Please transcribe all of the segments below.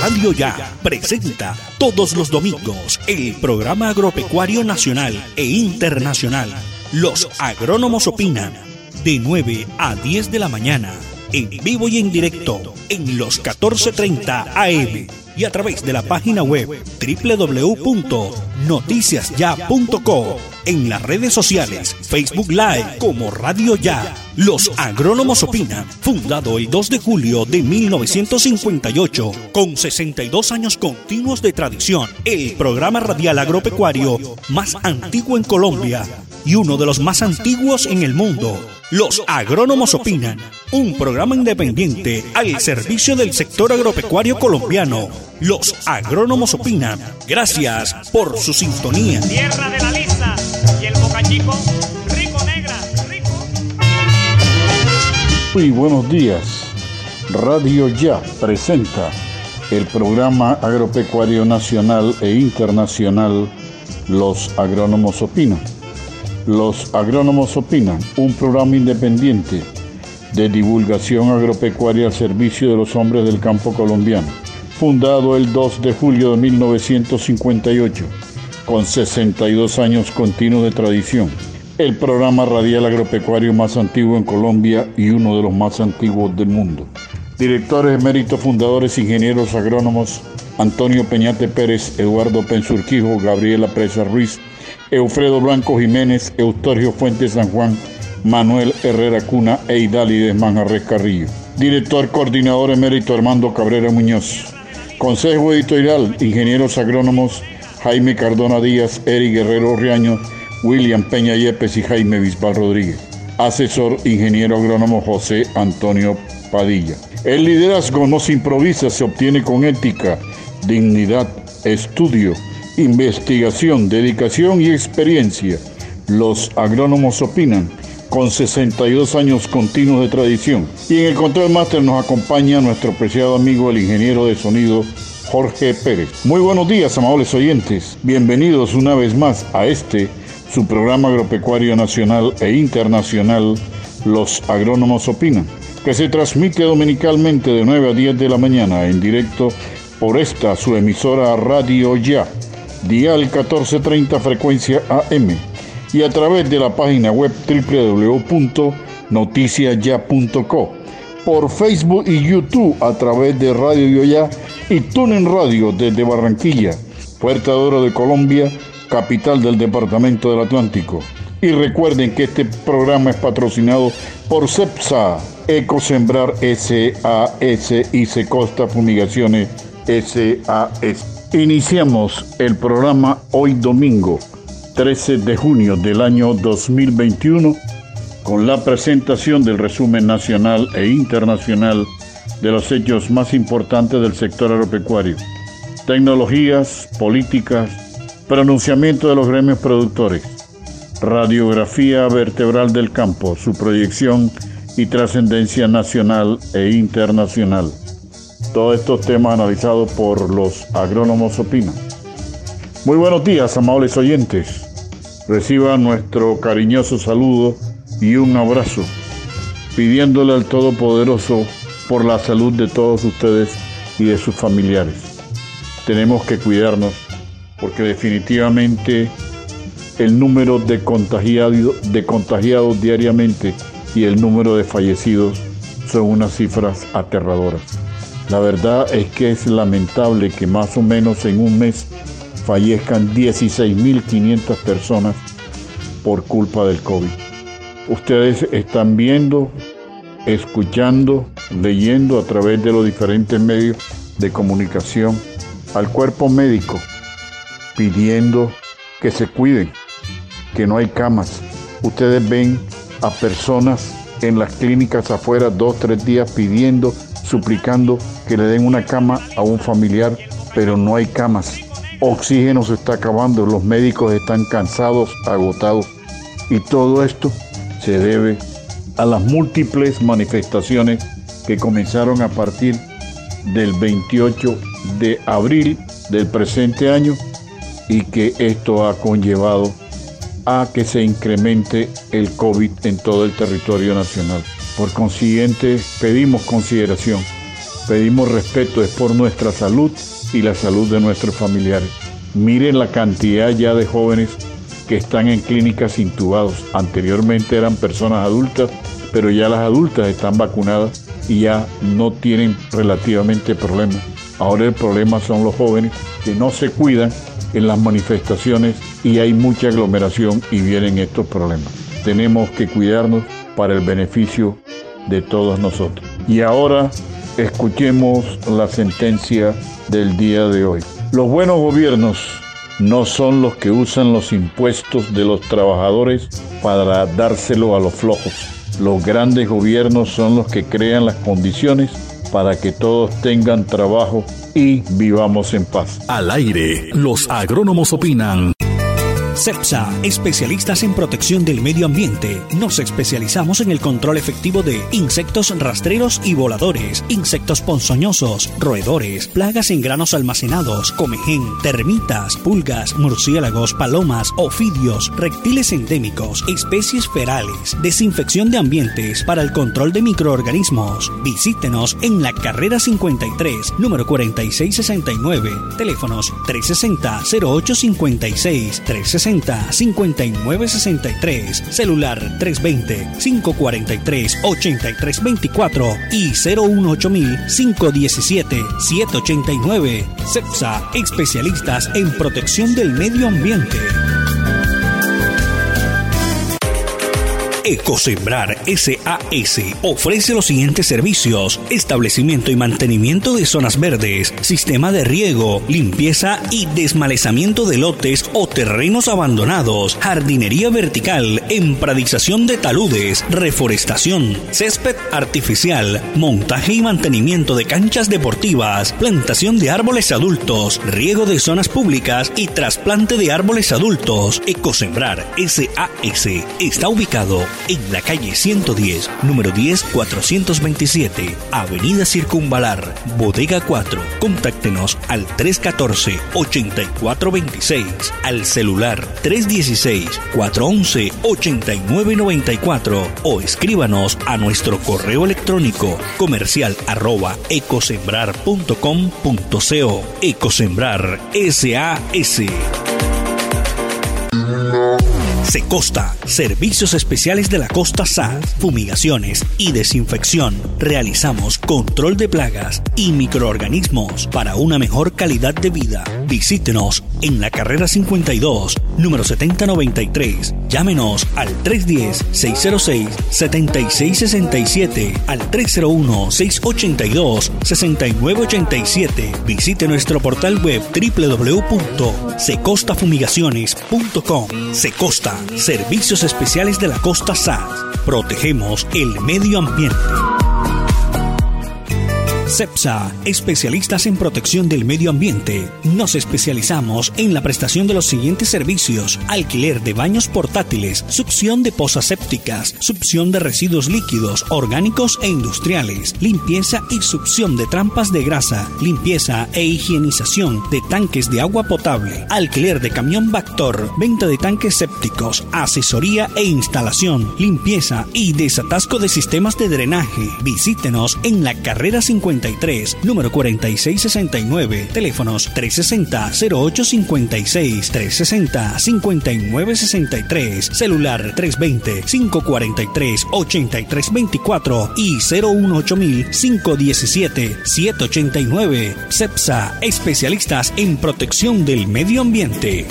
Radio Ya presenta todos los domingos el programa agropecuario nacional e internacional. Los agrónomos opinan de 9 a 10 de la mañana, en vivo y en directo, en los 14:30 AM y a través de la página web www.noticiasya.co en las redes sociales, Facebook Live como Radio Ya. Los Agrónomos Opinan, fundado el 2 de julio de 1958, con 62 años continuos de tradición, el programa radial agropecuario más antiguo en Colombia y uno de los más antiguos en el mundo. Los Agrónomos Opinan, un programa independiente al servicio del sector agropecuario colombiano. Los Agrónomos Opinan. Gracias por su sintonía. Tierra de la lisa y el bocachico, rico negra, rico. Muy buenos días. Radio Ya presenta el programa agropecuario nacional e internacional Los Agrónomos Opinan. Los Agrónomos Opinan, un programa independiente de divulgación agropecuaria al servicio de los hombres del campo colombiano, fundado el 2 de julio de 1958, con 62 años continuos de tradición. El programa radial agropecuario más antiguo en Colombia y uno de los más antiguos del mundo. Directores eméritos, fundadores, ingenieros agrónomos, Antonio Peñate Pérez, Eduardo Pensurquijo, Gabriela Presa Ruiz, Eufredo Blanco Jiménez, Eustorio Fuentes San Juan, Manuel Herrera Cuna e Idálides Manjarres Carrillo. Director Coordinador Emérito Armando Cabrera Muñoz. Consejo Editorial, Ingenieros Agrónomos Jaime Cardona Díaz, Eric Guerrero Riaño, William Peña Yepes y Jaime Bisbal Rodríguez. Asesor Ingeniero Agrónomo José Antonio Padilla. El liderazgo no se improvisa, se obtiene con ética, dignidad, estudio, investigación, dedicación y experiencia. Los agrónomos opinan con 62 años continuos de tradición. Y en el control máster nos acompaña nuestro apreciado amigo el ingeniero de sonido Jorge Pérez. Muy buenos días, amables oyentes. Bienvenidos una vez más a este, su programa agropecuario nacional e internacional, Los Agrónomos Opinan, que se transmite dominicalmente de 9 a 10 de la mañana en directo por esta, su emisora Radio Ya, dial 1430 frecuencia AM, y a través de la página web www.noticiasya.co por Facebook y YouTube a través de Radio Ya y Tunen Radio desde Barranquilla, Puerta de Oro de Colombia, capital del Departamento del Atlántico. Y recuerden que este programa es patrocinado por CEPSA, Ecosembrar SAS y Secosta Fumigaciones SAS. Iniciamos el programa hoy domingo, 13 de junio del año 2021 con la presentación del resumen nacional e internacional de los hechos más importantes del sector agropecuario, tecnologías, políticas, pronunciamiento de los gremios productores, radiografía vertebral del campo, su proyección y trascendencia nacional e internacional. Todos estos temas analizados por los agrónomos Opina. Muy buenos días, amables oyentes. Reciba nuestro cariñoso saludo y un abrazo, pidiéndole al Todopoderoso por la salud de todos ustedes y de sus familiares. Tenemos que cuidarnos porque definitivamente el número de contagiados diariamente y el número de fallecidos son unas cifras aterradoras. La verdad es que es lamentable que más o menos en un mes fallezcan 16.500 personas por culpa del COVID. Ustedes están viendo, escuchando, leyendo a través de los diferentes medios de comunicación al cuerpo médico pidiendo que se cuiden, que no hay camas. Ustedes ven a personas en las clínicas afuera dos, tres días pidiendo, suplicando que le den una cama a un familiar, pero no hay camas. Oxígeno se está acabando, los médicos están cansados, agotados. Y todo esto se debe a las múltiples manifestaciones que comenzaron a partir del 28 de abril del presente año y que esto ha conllevado a que se incremente el COVID en todo el territorio nacional. Por consiguiente, pedimos consideración pedimos respeto es por nuestra salud y la salud de nuestros familiares. Miren la cantidad ya de jóvenes que están en clínicas intubados. Anteriormente eran personas adultas, pero ya las adultas están vacunadas y ya no tienen relativamente problemas. Ahora el problema son los jóvenes que no se cuidan en las manifestaciones y hay mucha aglomeración y vienen estos problemas. Tenemos que cuidarnos para el beneficio de todos nosotros. Y ahora escuchemos la sentencia del día de hoy. Los buenos gobiernos no son los que usan los impuestos de los trabajadores para dárselo a los flojos. Los grandes gobiernos son los que crean las condiciones para que todos tengan trabajo y vivamos en paz. Al aire, los agrónomos opinan. CEPSA, especialistas en protección del medio ambiente. Nos especializamos en el control efectivo de insectos rastreros y voladores, insectos ponzoñosos, roedores, plagas en granos almacenados, comején, termitas, pulgas, murciélagos, palomas, ofidios, reptiles endémicos, especies ferales, desinfección de ambientes para el control de microorganismos. Visítenos en la carrera 53, número 4669, teléfonos 360 0856 360 5963, celular 320-543-8324 y 018-517-789. CEPSA, especialistas en protección del medio ambiente. Ecosembrar SAS ofrece los siguientes servicios: establecimiento y mantenimiento de zonas verdes, sistema de riego, limpieza y desmalezamiento de lotes o terrenos abandonados, jardinería vertical, empradización de taludes, reforestación, césped artificial, montaje y mantenimiento de canchas deportivas, plantación de árboles adultos, riego de zonas públicas y trasplante de árboles adultos. Ecosembrar SAS está ubicado en la calle 110, número 10, 427, Avenida Circunvalar, Bodega 4. Contáctenos al 314-8426, al celular 316-411-8994 o escríbanos a nuestro correo electrónico comercial arroba ecosembrar.com.co. Ecosembrar SAS. Secosta, servicios especiales de la costa SAS, fumigaciones y desinfección. Realizamos control de plagas y microorganismos para una mejor calidad de vida. Visítenos en la carrera 52, número 7093. Llámenos al 310-606-7667, al 301-682-6987. Visite nuestro portal web www.secostafumigaciones.com. Secosta Servicios Especiales de la Costa SAS. Protegemos el medio ambiente. CEPSA, especialistas en protección del medio ambiente. Nos especializamos en la prestación de los siguientes servicios: alquiler de baños portátiles, succión de pozas sépticas, succión de residuos líquidos, orgánicos e industriales, limpieza y succión de trampas de grasa, limpieza e higienización de tanques de agua potable, alquiler de camión Bactor, venta de tanques sépticos, asesoría e instalación, limpieza y desatasco de sistemas de drenaje. Visítenos en la carrera 50 número 4669, teléfonos 360-0856, 360-5963, celular 320-543-8324 y 018-517-789. CEPSA, especialistas en protección del medio ambiente.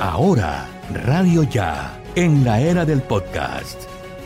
Ahora, Radio Ya, en la era del podcast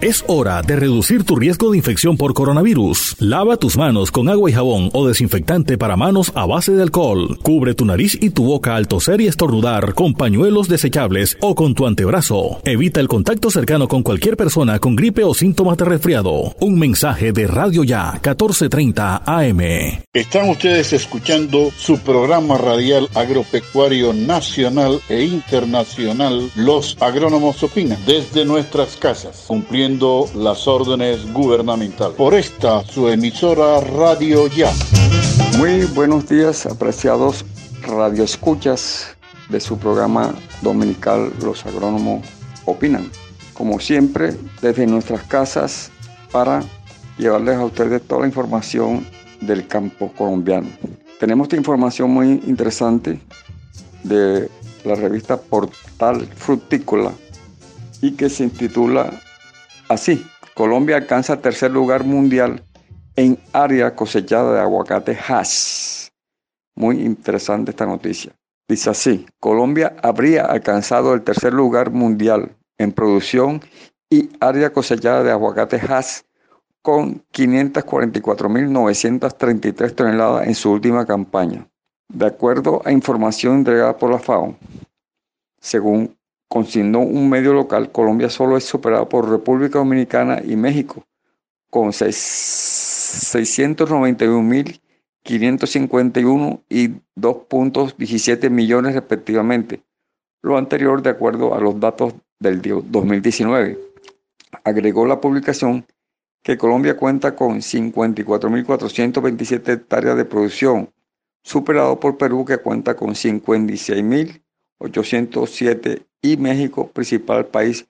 Es hora de reducir tu riesgo de infección por coronavirus. Lava tus manos con agua y jabón o desinfectante para manos a base de alcohol. Cubre tu nariz y tu boca al toser y estornudar con pañuelos desechables o con tu antebrazo. Evita el contacto cercano con cualquier persona con gripe o síntomas de resfriado. Un mensaje de Radio Ya 1430 AM. Están ustedes escuchando su programa radial agropecuario nacional e internacional Los Agrónomos Opinan desde nuestras casas, cumpliendo las órdenes gubernamentales. Por esta, su emisora Radio Ya. Muy buenos días, apreciados radioescuchas de su programa dominical Los Agrónomos Opinan. Como siempre, desde nuestras casas para llevarles a ustedes toda la información del campo colombiano. Tenemos esta información muy interesante de la revista Portal Frutícola y que se intitula así, Colombia alcanza tercer lugar mundial en área cosechada de aguacate Hass. Muy interesante esta noticia. Dice así, Colombia habría alcanzado el tercer lugar mundial en producción y área cosechada de aguacate Hass con 544.933 toneladas en su última campaña. De acuerdo a información entregada por la FAO, según consignó un medio local, Colombia solo es superado por República Dominicana y México, con 691.551 y 2.17 millones respectivamente, lo anterior de acuerdo a los datos del 2019. Agregó la publicación que Colombia cuenta con 54.427 hectáreas de producción, superado por Perú que cuenta con 56.807 y México, principal país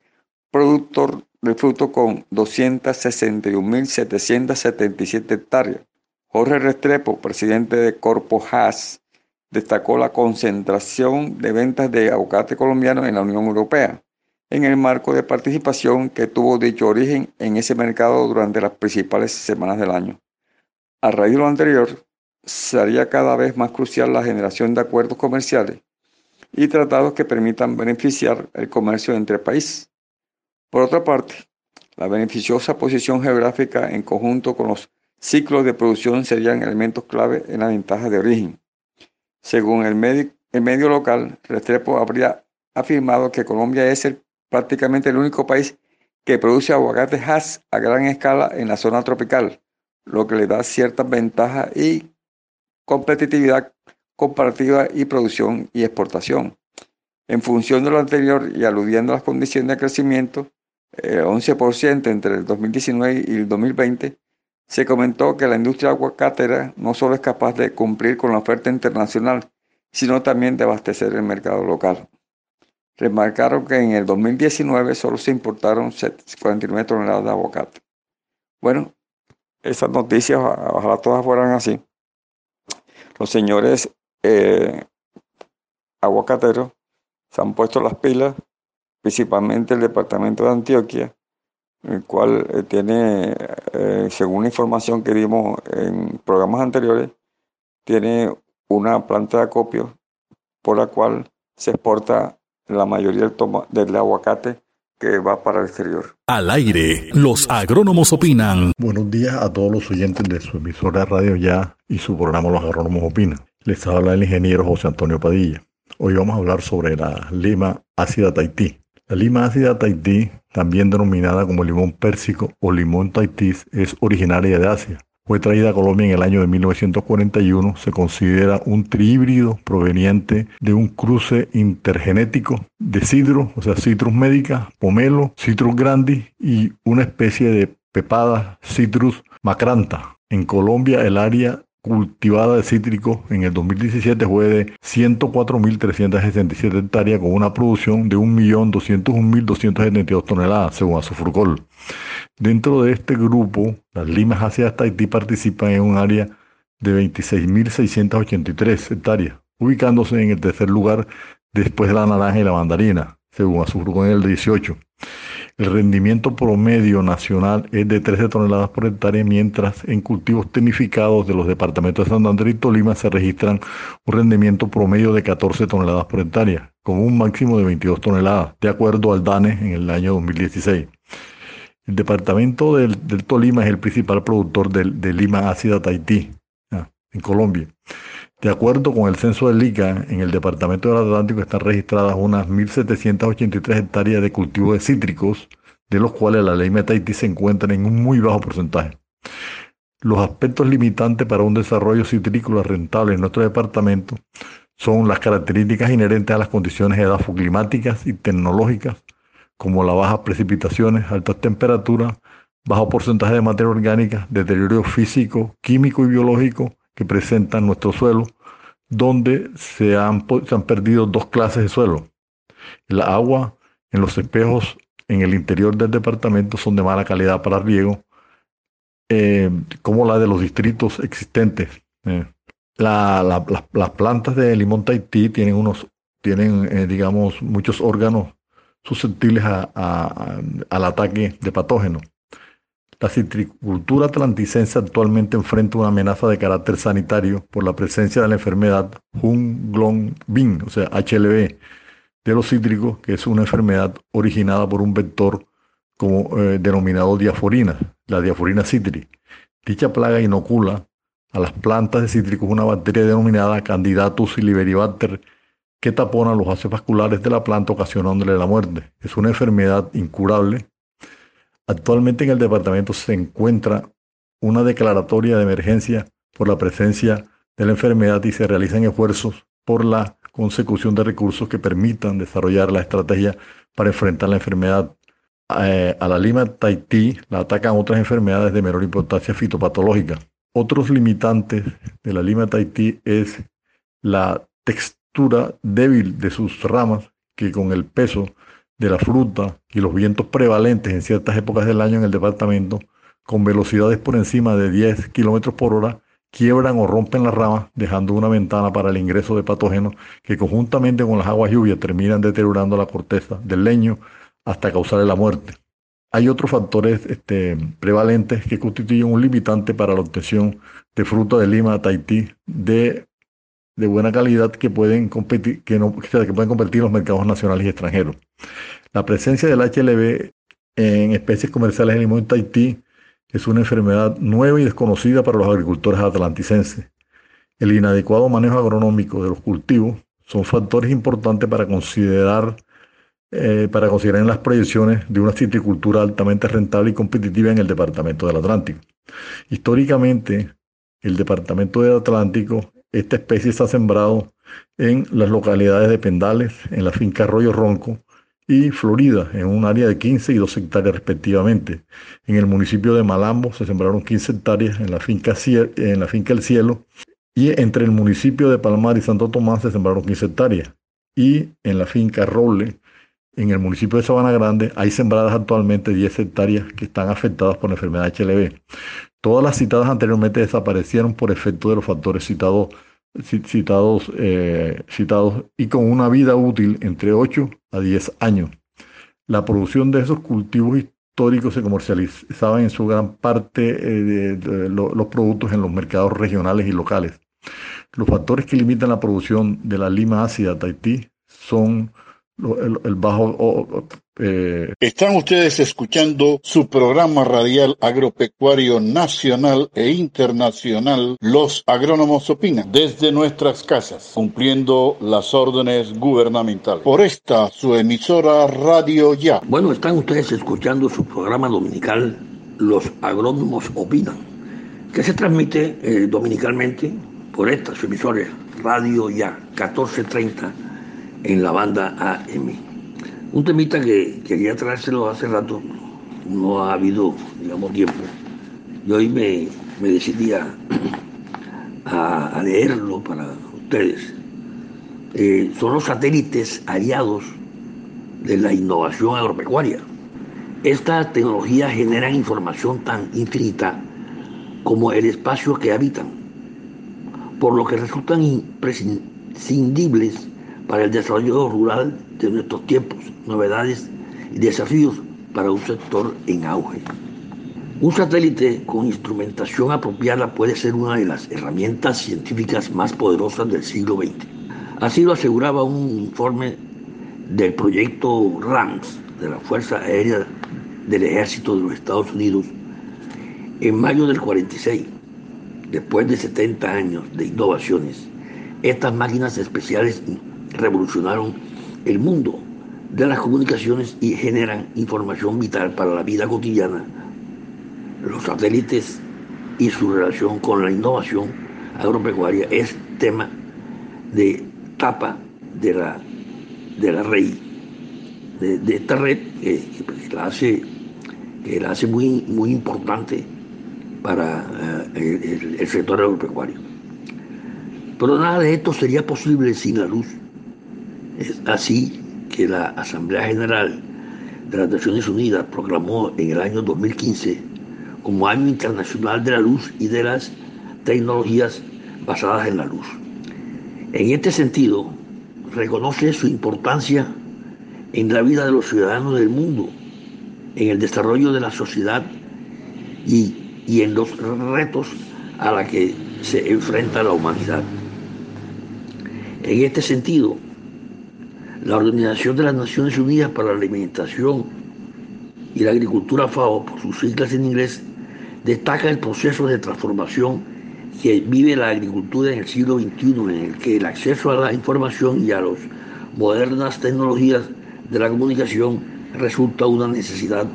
productor de fruto con 261.777 hectáreas. Jorge Restrepo, presidente de Corpo Haas, destacó la concentración de ventas de aguacate colombiano en la Unión Europea, en el marco de participación que tuvo dicho origen en ese mercado durante las principales semanas del año. A raíz de lo anterior, sería cada vez más crucial la generación de acuerdos comerciales y tratados que permitan beneficiar el comercio entre países. Por otra parte, la beneficiosa posición geográfica en conjunto con los ciclos de producción serían elementos clave en la ventaja de origen. Según el medio, el local, Restrepo habría afirmado que Colombia es prácticamente el único país que produce aguacate Hass a gran escala en la zona tropical, lo que le da cierta ventaja y competitividad comparativa y producción y exportación. En función de lo anterior y aludiendo a las condiciones de crecimiento, el 11% entre el 2019 y el 2020, se comentó que la industria aguacatera no solo es capaz de cumplir con la oferta internacional, sino también de abastecer el mercado local. Remarcaron que en el 2019 solo se importaron 49 toneladas de aguacate. Bueno, esas noticias, ojalá todas fueran así. Los señores eh, aguacateros se han puesto las pilas, principalmente el departamento de Antioquia, el cual eh, tiene, eh, según la información que dimos en programas anteriores, tiene una planta de acopio por la cual se exporta la mayoría del aguacate que va para el exterior. Al aire, los agrónomos opinan. Buenos días a todos los oyentes de su emisora Radio Ya y su programa Los Agrónomos Opinan. Les habla el ingeniero José Antonio Padilla. Hoy vamos a hablar sobre la lima ácida Tahití. La lima ácida Tahití, también denominada como limón pérsico o limón Tahití, es originaria de Asia. Fue traída a Colombia en el año de 1941. Se considera un trihíbrido proveniente de un cruce intergenético de cidro, o sea, citrus medica, pomelo, citrus grandi y una especie de pepada citrus macranta. En Colombia el área cultivada de cítricos en el 2017 fue de 104.367 hectáreas con una producción de 1.201.272 toneladas según Azufrucol. Dentro de este grupo, las limas hacia Tahití participan en un área de 26.683 hectáreas, ubicándose en el tercer lugar después de la naranja y la mandarina, según Azufrucol en el 18. El rendimiento promedio nacional es de 13 toneladas por hectárea, mientras en cultivos tecnificados de los departamentos de Santander y Tolima se registran un rendimiento promedio de 14 toneladas por hectárea, con un máximo de 22 toneladas, de acuerdo al DANE en el año 2016. El departamento del, Tolima es el principal productor de, lima ácida Tahití, en Colombia. De acuerdo con el censo del ICA, en el departamento del Atlántico están registradas unas 1.783 hectáreas de cultivo de cítricos, de los cuales la ley Tahití se encuentra en un muy bajo porcentaje. Los aspectos limitantes para un desarrollo citrícola rentable en nuestro departamento son las características inherentes a las condiciones edafoclimáticas y tecnológicas, como las bajas precipitaciones, altas temperaturas, bajo porcentaje de materia orgánica, deterioro físico, químico y biológico que presentan nuestro suelo, donde se han, se han perdido dos clases de suelo. El agua en los espejos en el interior del departamento son de mala calidad para riego, eh, como la de los distritos existentes. Eh, las plantas de limón Tahití tienen unos, tienen, eh, digamos, muchos órganos susceptibles al ataque de patógenos. La citricultura atlanticense actualmente enfrenta una amenaza de carácter sanitario por la presencia de la enfermedad Bin, o sea, HLB, de los cítricos, que es una enfermedad originada por un vector como, eh, denominado diaforina, la diaforina citri. Dicha plaga inocula a las plantas de cítricos una bacteria denominada Candidatus liberibacter que tapona los vasos vasculares de la planta ocasionándole la muerte. Es una enfermedad incurable. Actualmente en el departamento se encuentra una declaratoria de emergencia por la presencia de la enfermedad y se realizan esfuerzos por la consecución de recursos que permitan desarrollar la estrategia para enfrentar la enfermedad. Eh, a la lima Tahití la atacan otras enfermedades de menor importancia fitopatológica. Otros limitantes de la lima Tahití es la textura débil de sus ramas que con el peso de la fruta y los vientos prevalentes en ciertas épocas del año en el departamento, con velocidades por encima de 10 km por hora, quiebran o rompen las ramas, dejando una ventana para el ingreso de patógenos que conjuntamente con las aguas lluvias terminan deteriorando la corteza del leño hasta causarle la muerte. Hay otros factores este, prevalentes que constituyen un limitante para la obtención de fruta de lima Tahití de, de buena calidad que pueden, competir, que, no, pueden competir en los mercados nacionales y extranjeros. La presencia del HLB en especies comerciales de limón Tahití es una enfermedad nueva y desconocida para los agricultores atlanticenses. El inadecuado manejo agronómico de los cultivos son factores importantes para considerar, eh, para considerar en las proyecciones de una citricultura altamente rentable y competitiva en el departamento del Atlántico. Históricamente, el departamento del Atlántico, esta especie está sembrado en las localidades de Pendales, en la finca Arroyo Ronco, y Florida, en un área de 15 y 2 hectáreas respectivamente. En el municipio de Malambo se sembraron 15 hectáreas en la finca, en la finca El Cielo y entre el municipio de Palmar y Santo Tomás se sembraron 15 hectáreas. Y en la finca Roble, en el municipio de Sabana Grande, hay sembradas actualmente 10 hectáreas que están afectadas por la enfermedad HLB. Todas las citadas anteriormente desaparecieron por efecto de los factores citados citados, eh, citados y con una vida útil entre 8 a 10 años. La producción de esos cultivos históricos se comercializaba en su gran parte eh, de, los productos en los mercados regionales y locales. Los factores que limitan la producción de la lima ácida Tahití son el, bajo... Eh, Están ustedes escuchando su programa radial agropecuario nacional e internacional, Los Agrónomos Opinan, desde nuestras casas, cumpliendo las órdenes gubernamentales. Por esta, su emisora Radio Ya. Bueno, están ustedes escuchando su programa dominical, Los Agrónomos Opinan, que se transmite eh, dominicalmente por esta, su emisora Radio Ya, 1430 en la banda AM. Un temita que quería traérselo hace rato, no ha habido, digamos, tiempo. Y hoy me, me decidí a, leerlo para ustedes. Eh, son los satélites aliados de la innovación agropecuaria. Esta tecnología genera información tan infinita como el espacio que habitan, por lo que resultan imprescindibles para el desarrollo rural de nuestros tiempos, novedades y desafíos para un sector en auge. Un satélite con instrumentación apropiada puede ser una de las herramientas científicas más poderosas del siglo XX. Así lo aseguraba un informe del proyecto RAMS de la Fuerza Aérea del Ejército de los Estados Unidos en mayo del 46, después de 70 años de innovaciones. Estas máquinas especiales revolucionaron el mundo de las comunicaciones y generan información vital para la vida cotidiana. Los satélites y su relación con la innovación agropecuaria es tema de tapa de la, de la REI. de, esta red que, la hace, que la hace muy, muy importante para eh, el, sector agropecuario. Pero nada de esto sería posible sin la luz. Es así que la Asamblea General de las Naciones Unidas proclamó en el año 2015 como Año Internacional de la Luz y de las Tecnologías basadas en la luz. En este sentido, reconoce su importancia en la vida de los ciudadanos del mundo, en el desarrollo de la sociedad y, en los retos a los que se enfrenta la humanidad. En este sentido, la Organización de las Naciones Unidas para la Alimentación y la Agricultura FAO, por sus siglas en inglés, destaca el proceso de transformación que vive la agricultura en el siglo XXI, en el que el acceso a la información y a las modernas tecnologías de la comunicación resulta una necesidad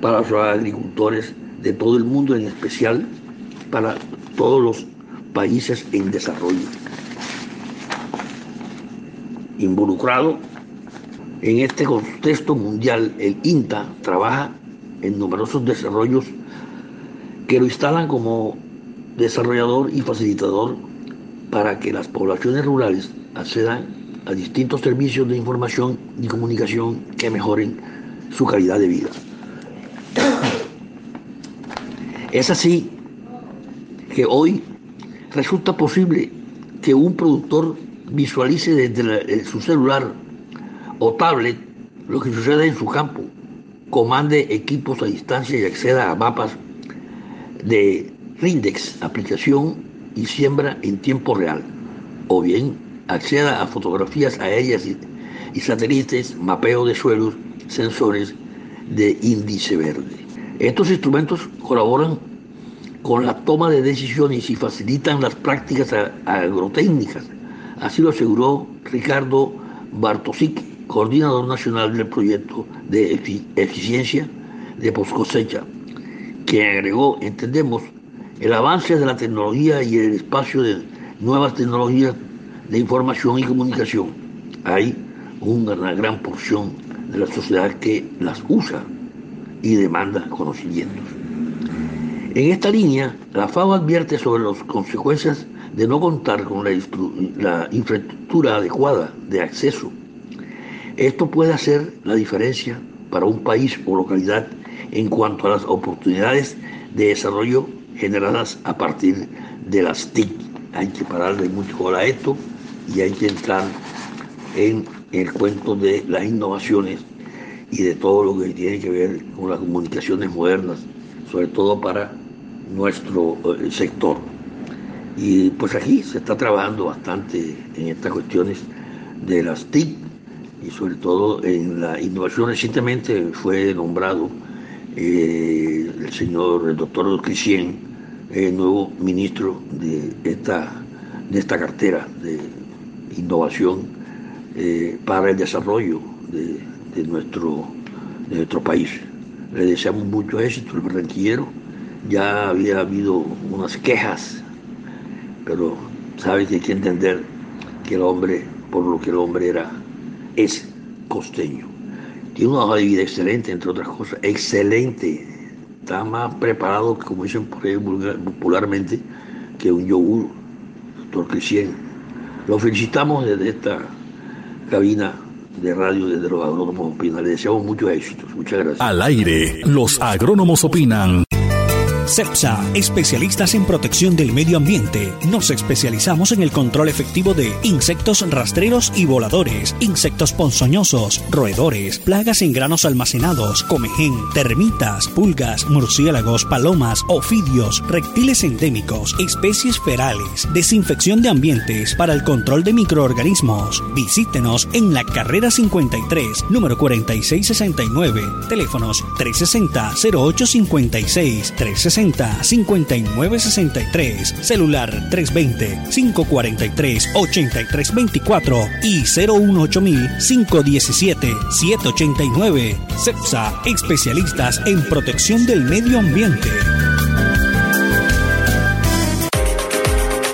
para los agricultores de todo el mundo, en especial para todos los países en desarrollo. Involucrado en este contexto mundial, el INTA trabaja en numerosos desarrollos que lo instalan como desarrollador y facilitador para que las poblaciones rurales accedan a distintos servicios de información y comunicación que mejoren su calidad de vida. Es así que hoy resulta posible que un productor visualice desde su celular o tablet lo que sucede en su campo, comande equipos a distancia y acceda a mapas de Rindex, aplicación y siembra en tiempo real, o bien acceda a fotografías aéreas y, satélites, mapeo de suelos, sensores de índice verde. Estos instrumentos colaboran con la toma de decisiones y facilitan las prácticas agrotécnicas. Así lo aseguró Ricardo Bartosic, coordinador nacional del proyecto de eficiencia de poscosecha, que agregó, entendemos, el avance de la tecnología y el espacio de nuevas tecnologías de información y comunicación. Hay una gran porción de la sociedad que las usa y demanda conocimientos. En esta línea, la FAO advierte sobre las consecuencias de no contar con la, infraestructura adecuada de acceso. Esto puede hacer la diferencia para un país o localidad en cuanto a las oportunidades de desarrollo generadas a partir de las TIC. Hay que pararle mucho bola a esto y hay que entrar en el cuento de las innovaciones y de todo lo que tiene que ver con las comunicaciones modernas, sobre todo para nuestro eh, sector. Y pues aquí se está trabajando bastante en estas cuestiones de las TIC y sobre todo en la innovación. Recientemente fue nombrado eh, el señor el doctor Crisien, el nuevo ministro de esta, de esta cartera de innovación eh, para el desarrollo de, nuestro, de nuestro país. Le deseamos mucho éxito al barranquillero. Ya había habido unas quejas, pero sabe que hay que entender que el hombre, por lo que el hombre era, es costeño. Tiene una hoja de vida excelente, entre otras cosas, excelente. Está más preparado, como dicen por ahí popularmente, que un yogur, doctor Cristian. Lo felicitamos desde esta cabina de radio desde los agrónomos opinan. Le deseamos muchos éxitos. Muchas gracias. Al aire, los agrónomos opinan. CEPSA, especialistas en protección del medio ambiente. Nos especializamos en el control efectivo de insectos rastreros y voladores, insectos ponzoñosos, roedores, plagas en granos almacenados, comején, termitas, pulgas, murciélagos, palomas, ofidios, reptiles endémicos, especies ferales, desinfección de ambientes para el control de microorganismos. Visítenos en la carrera 53, número 4669, teléfonos 360 0856 360 5963, celular 320-543-8324 y 018-517-789. CEPSA, especialistas en protección del medio ambiente.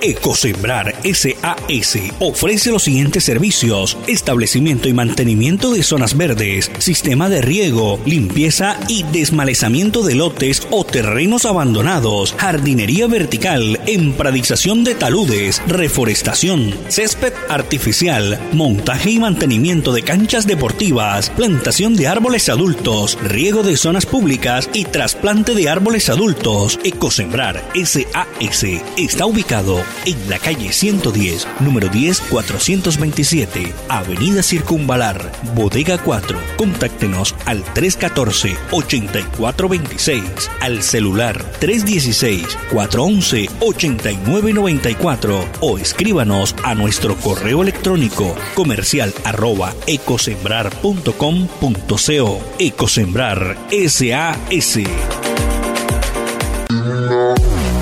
Ecosembrar SAS ofrece los siguientes servicios: establecimiento y mantenimiento de zonas verdes, sistema de riego, limpieza y desmalezamiento de lotes o terrenos abandonados, jardinería vertical, empradización de taludes, reforestación, césped artificial, montaje y mantenimiento de canchas deportivas, plantación de árboles adultos, riego de zonas públicas y trasplante de árboles adultos. Ecosembrar SAS está ubicado en la calle 110, número 10, 427, Avenida Circunvalar, Bodega 4. Contáctenos al 314-8426, al celular 316-411-8994 o escríbanos a nuestro correo electrónico comercial arroba ecosembrar.com.co. Ecosembrar SAS.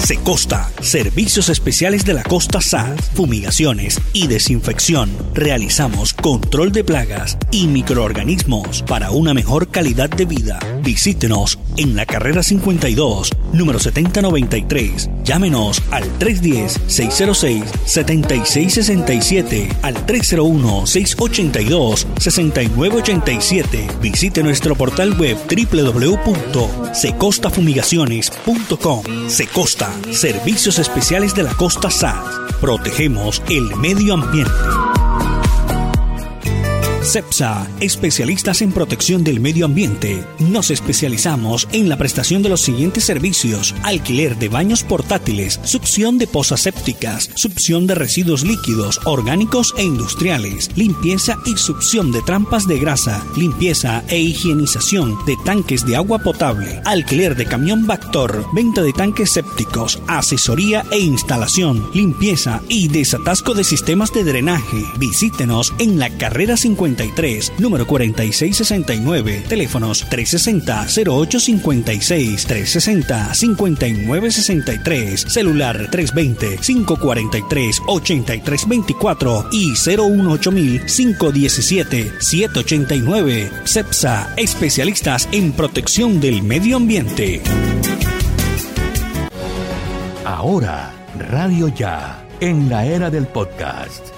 Secosta, servicios especiales de la costa SAD, fumigaciones y desinfección. Realizamos control de plagas y microorganismos para una mejor calidad de vida. Visítenos en la carrera 52, número 7093. Llámenos al 310-606-7667, al 301-682-6987. Visite nuestro portal web www.secostafumigaciones.com. Secosta, servicios especiales de la costa SAD. Protegemos el medio ambiente. CEPSA, especialistas en protección del medio ambiente. Nos especializamos en la prestación de los siguientes servicios: alquiler de baños portátiles, succión de pozas sépticas, succión de residuos líquidos, orgánicos e industriales, limpieza y succión de trampas de grasa, limpieza e higienización de tanques de agua potable, alquiler de camión Bactor, venta de tanques sépticos, asesoría e instalación, limpieza y desatasco de sistemas de drenaje. Visítenos en la carrera 50 número 4669, teléfonos 360-0856, 360-5963, celular 320-543-8324 y 018-517-789. CEPSA, especialistas en protección del medio ambiente. Ahora, Radio Ya, en la era del podcast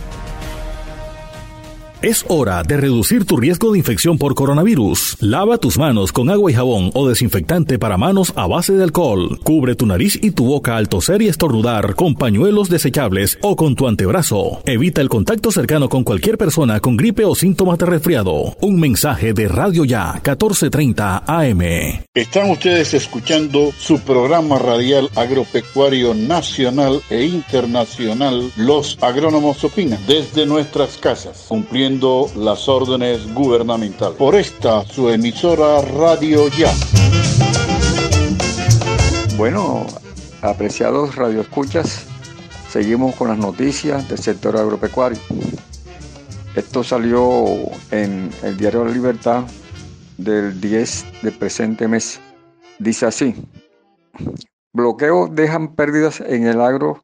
Es hora de reducir tu riesgo de infección por coronavirus. Lava tus manos con agua y jabón o desinfectante para manos a base de alcohol. Cubre tu nariz y tu boca al toser y estornudar con pañuelos desechables o con tu antebrazo. Evita el contacto cercano con cualquier persona con gripe o síntomas de resfriado. Un mensaje de Radio Ya 1430 AM. Están ustedes escuchando su programa radial agropecuario nacional e internacional Los Agrónomos Opinan desde nuestras casas, cumpliendo las órdenes gubernamentales. Por esta, su emisora Radio Ya. Bueno, apreciados radioescuchas, seguimos con las noticias del sector agropecuario. Esto salió en el diario La Libertad del 10 del presente mes. Dice así, bloqueos dejan pérdidas en el agro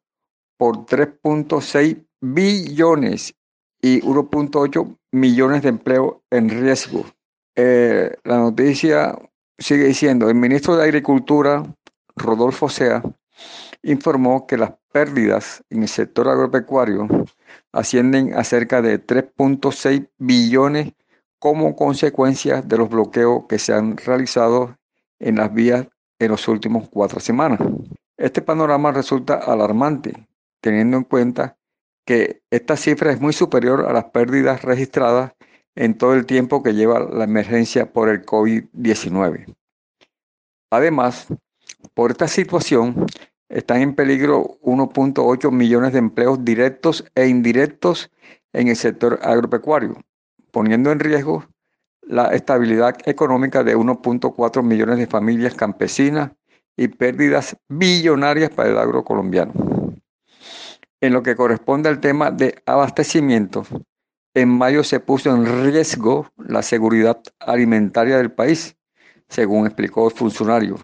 por 3.6 billones y 1.8 millones de empleos en riesgo. Eh, la noticia sigue diciendo, el ministro de Agricultura, Rodolfo Sea, informó que las pérdidas en el sector agropecuario ascienden a cerca de 3.6 billones como consecuencia de los bloqueos que se han realizado en las vías en las últimas cuatro semanas. Este panorama resulta alarmante, teniendo en cuenta que esta cifra es muy superior a las pérdidas registradas en todo el tiempo que lleva la emergencia por el COVID-19. Además, por esta situación, están en peligro 1.8 millones de empleos directos e indirectos en el sector agropecuario, poniendo en riesgo la estabilidad económica de 1.4 millones de familias campesinas y pérdidas billonarias para el agro colombiano. En lo que corresponde al tema de abastecimiento, en mayo se puso en riesgo la seguridad alimentaria del país, según explicó el funcionario,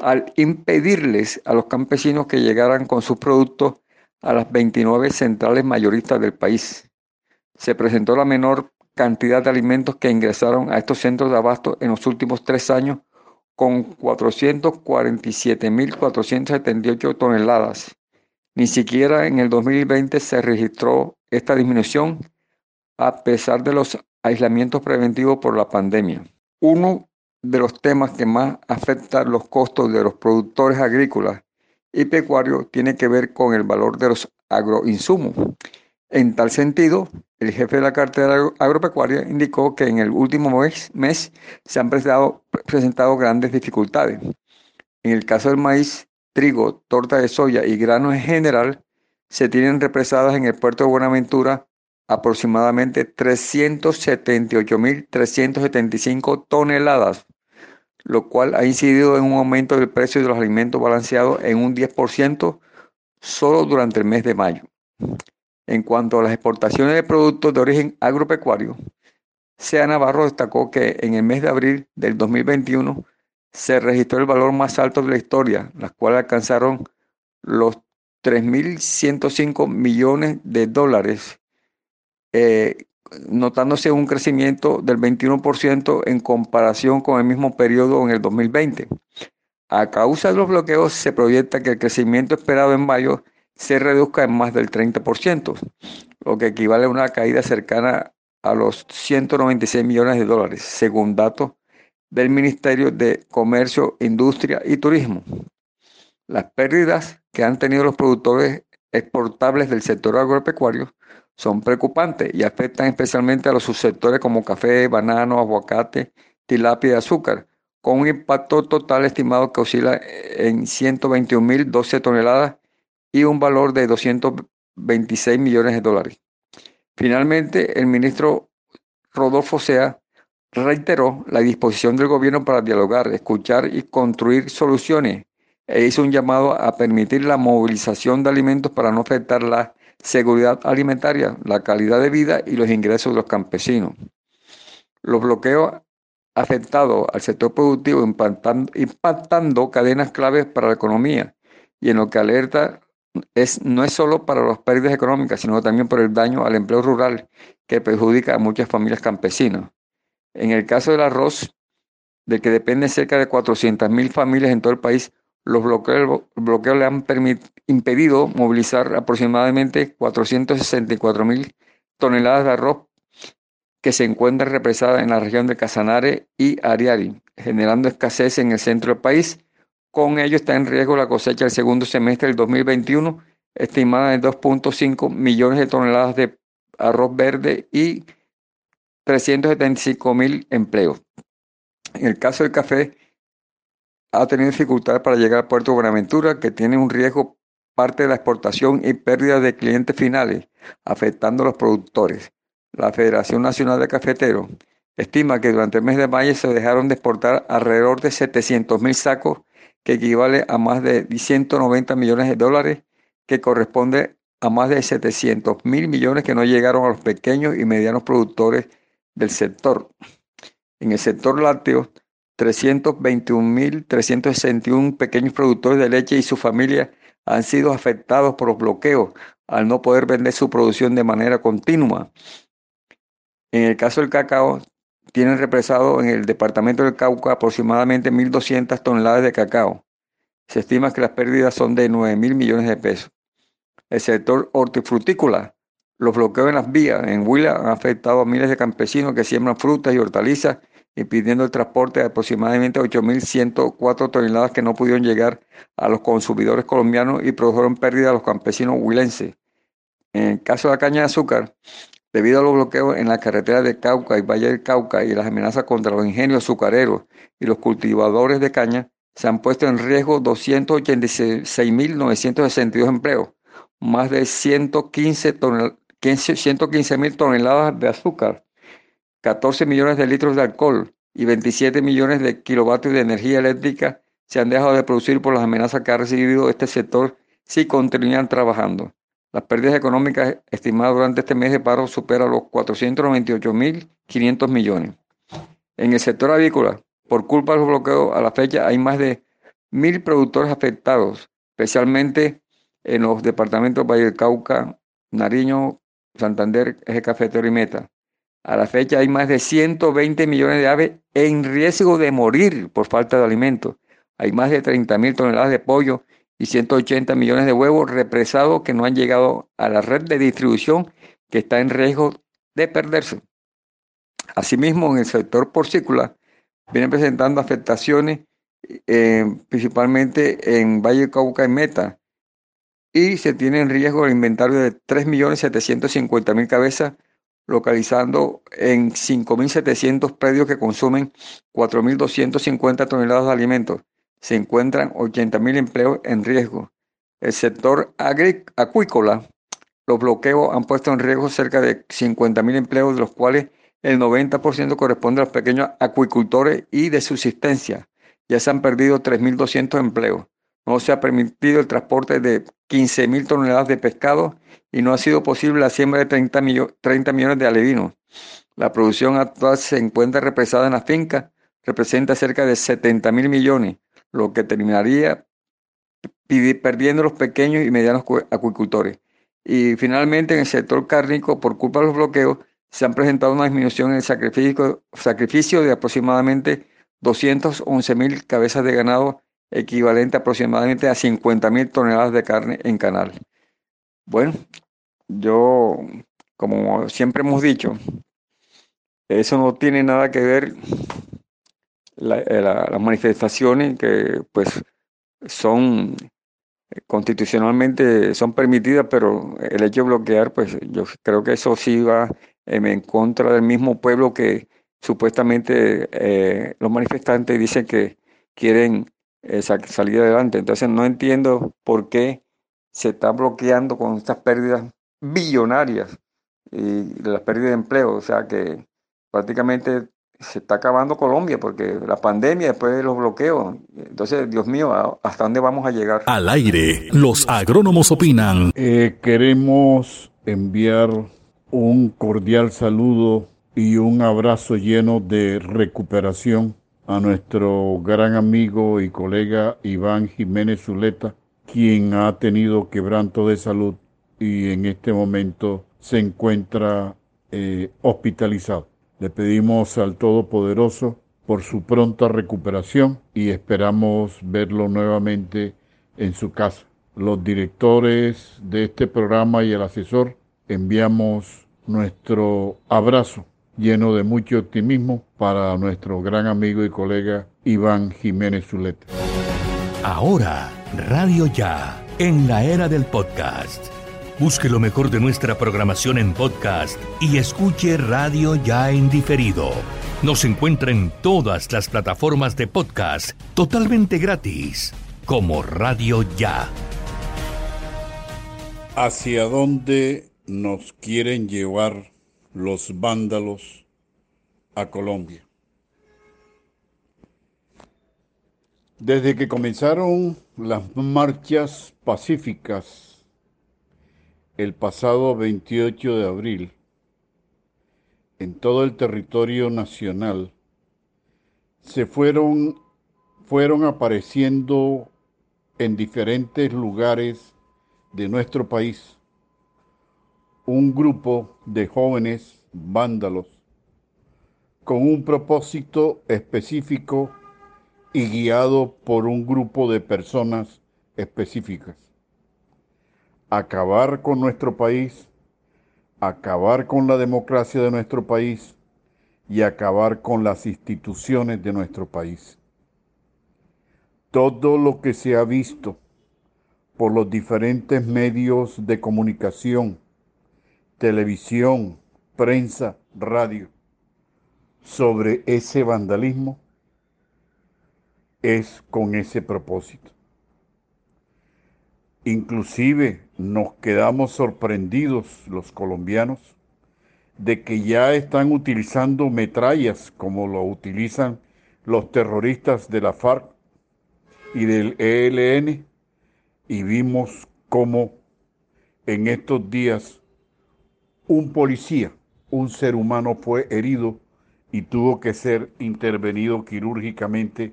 al impedirles a los campesinos que llegaran con sus productos a las 29 centrales mayoristas del país. Se presentó la menor cantidad de alimentos que ingresaron a estos centros de abasto en los últimos tres años, con 447.478 toneladas. Ni siquiera en el 2020 se registró esta disminución a pesar de los aislamientos preventivos por la pandemia. Uno de los temas que más afecta los costos de los productores agrícolas y pecuarios tiene que ver con el valor de los agroinsumos. En tal sentido, el jefe de la cartera agropecuaria indicó que en el último mes, se han presentado grandes dificultades. En el caso del maíz, trigo, torta de soya y granos en general, se tienen represadas en el puerto de Buenaventura aproximadamente 378.375 toneladas, lo cual ha incidido en un aumento del precio de los alimentos balanceados en un 10% solo durante el mes de mayo. En cuanto a las exportaciones de productos de origen agropecuario, Sea Navarro destacó que en el mes de abril del 2021 se registró el valor más alto de la historia, las cuales alcanzaron los 3.105 millones de dólares, eh, notándose un crecimiento del 21% en comparación con el mismo periodo en el 2020. A causa de los bloqueos, se proyecta que el crecimiento esperado en mayo se reduzca en más del 30%, lo que equivale a una caída cercana a los 196 millones de dólares, según datos del Ministerio de Comercio, Industria y Turismo. Las pérdidas que han tenido los productores exportables del sector agropecuario son preocupantes y afectan especialmente a los subsectores como café, banano, aguacate, tilapia y azúcar, con un impacto total estimado que oscila en 121.012 toneladas y un valor de 226 millones de dólares. Finalmente, el ministro Rodolfo Sea reiteró la disposición del gobierno para dialogar, escuchar y construir soluciones e hizo un llamado a permitir la movilización de alimentos para no afectar la seguridad alimentaria, la calidad de vida y los ingresos de los campesinos. Los bloqueos afectados al sector productivo impactando, impactando cadenas claves para la economía y en lo que alerta es, no es solo para las pérdidas económicas, sino también por el daño al empleo rural que perjudica a muchas familias campesinas. En el caso del arroz, de que depende cerca de 400.000 familias en todo el país, los bloqueos, le han impedido movilizar aproximadamente 464.000 toneladas de arroz que se encuentran represadas en la región de Casanare y Ariari, generando escasez en el centro del país. Con ello está en riesgo la cosecha del segundo semestre del 2021, estimada en 2.5 millones de toneladas de arroz verde y 375 mil empleos. En el caso del café, ha tenido dificultades para llegar al puerto Buenaventura, que tiene un riesgo parte de la exportación y pérdida de clientes finales, afectando a los productores. La Federación Nacional de Cafeteros estima que durante el mes de mayo se dejaron de exportar alrededor de 700 mil sacos que equivale a más de 190 millones de dólares, que corresponde a más de 700 mil millones que no llegaron a los pequeños y medianos productores del sector. En el sector lácteo, 321.361 pequeños productores de leche y su familia han sido afectados por los bloqueos al no poder vender su producción de manera continua. En el caso del cacao, tienen represado en el departamento del Cauca aproximadamente 1.200 toneladas de cacao. Se estima que las pérdidas son de 9.000 millones de pesos. El sector hortifrutícola, los bloqueos en las vías en Huila han afectado a miles de campesinos que siembran frutas y hortalizas, impidiendo el transporte de aproximadamente 8.104 toneladas que no pudieron llegar a los consumidores colombianos y produjeron pérdida a los campesinos huilenses. En el caso de la caña de azúcar, Debido a los bloqueos en la carretera de Cauca y Valle del Cauca y las amenazas contra los ingenios azucareros y los cultivadores de caña, se han puesto en riesgo 286.962 empleos, más de 115 mil toneladas de azúcar, 14 millones de litros de alcohol y 27 millones de kilovatios de energía eléctrica se han dejado de producir por las amenazas que ha recibido este sector si continúan trabajando. Las pérdidas económicas estimadas durante este mes de paro superan los 498.500 millones. En el sector avícola, por culpa de los bloqueos a la fecha, hay más de mil productores afectados, especialmente en los departamentos Valle del Cauca, Nariño, Santander, Eje Cafetero y Meta. A la fecha hay más de 120 millones de aves en riesgo de morir por falta de alimento. Hay más de 30 mil toneladas de pollo y 180 millones de huevos represados que no han llegado a la red de distribución que está en riesgo de perderse. Asimismo, en el sector porcícola vienen presentando afectaciones eh, principalmente en Valle Cauca y Meta y se tiene en riesgo el inventario de 3.750.000 cabezas localizando en 5.700 predios que consumen 4.250 toneladas de alimentos. Se encuentran 80.000 empleos en riesgo. El sector acuícola, los bloqueos han puesto en riesgo cerca de 50.000 empleos, de los cuales el 90% corresponde a los pequeños acuicultores y de subsistencia. Ya se han perdido 3.200 empleos. No se ha permitido el transporte de 15.000 toneladas de pescado y no ha sido posible la siembra de 30, millones de alevinos. La producción actual se encuentra represada en la finca, representa cerca de 70 mil millones, lo que terminaría perdiendo los pequeños y medianos acuicultores. Y finalmente en el sector cárnico, por culpa de los bloqueos, se han presentado una disminución en el sacrificio, sacrificio de aproximadamente 211 mil cabezas de ganado, equivalente aproximadamente a 50 mil toneladas de carne en canal. Bueno, yo, como siempre hemos dicho, eso no tiene nada que ver eh, las manifestaciones que pues son constitucionalmente son permitidas, pero el hecho de bloquear, pues yo creo que eso sí va en contra del mismo pueblo que supuestamente eh, los manifestantes dicen que quieren eh, salir adelante. Entonces no entiendo por qué se está bloqueando con estas pérdidas billonarias y las pérdidas de empleo. O sea que prácticamente se está acabando Colombia porque la pandemia después de los bloqueos. Entonces, Dios mío, ¿hasta dónde vamos a llegar? Al aire, los agrónomos opinan. Eh, queremos enviar un cordial saludo y un abrazo lleno de recuperación a nuestro gran amigo y colega Iván Jiménez Zuleta, quien ha tenido quebranto de salud y en este momento se encuentra eh, hospitalizado. Le pedimos al Todopoderoso por su pronta recuperación y esperamos verlo nuevamente en su casa. Los directores de este programa y el asesor enviamos nuestro abrazo lleno de mucho optimismo para nuestro gran amigo y colega Iván Jiménez Zuleta. Ahora, Radio Ya, en la era del podcast. Busque lo mejor de nuestra programación en podcast y escuche Radio Ya en diferido. Nos encuentra en todas las plataformas de podcast totalmente gratis, como Radio Ya. ¿Hacia dónde nos quieren llevar los vándalos a Colombia. Desde que comenzaron las marchas pacíficas el pasado 28 de abril en todo el territorio nacional, se fueron, fueron apareciendo en diferentes lugares de nuestro país un grupo de jóvenes vándalos con un propósito específico y guiado por un grupo de personas específicas. Acabar con nuestro país, acabar con la democracia de nuestro país y acabar con las instituciones de nuestro país. Todo lo que se ha visto por los diferentes medios de comunicación, televisión, prensa, radio sobre ese vandalismo es con ese propósito. Inclusive nos quedamos sorprendidos los colombianos de que ya están utilizando metrallas como lo utilizan los terroristas de la FARC y del ELN y vimos cómo en estos días un policía, un ser humano fue herido y tuvo que ser intervenido quirúrgicamente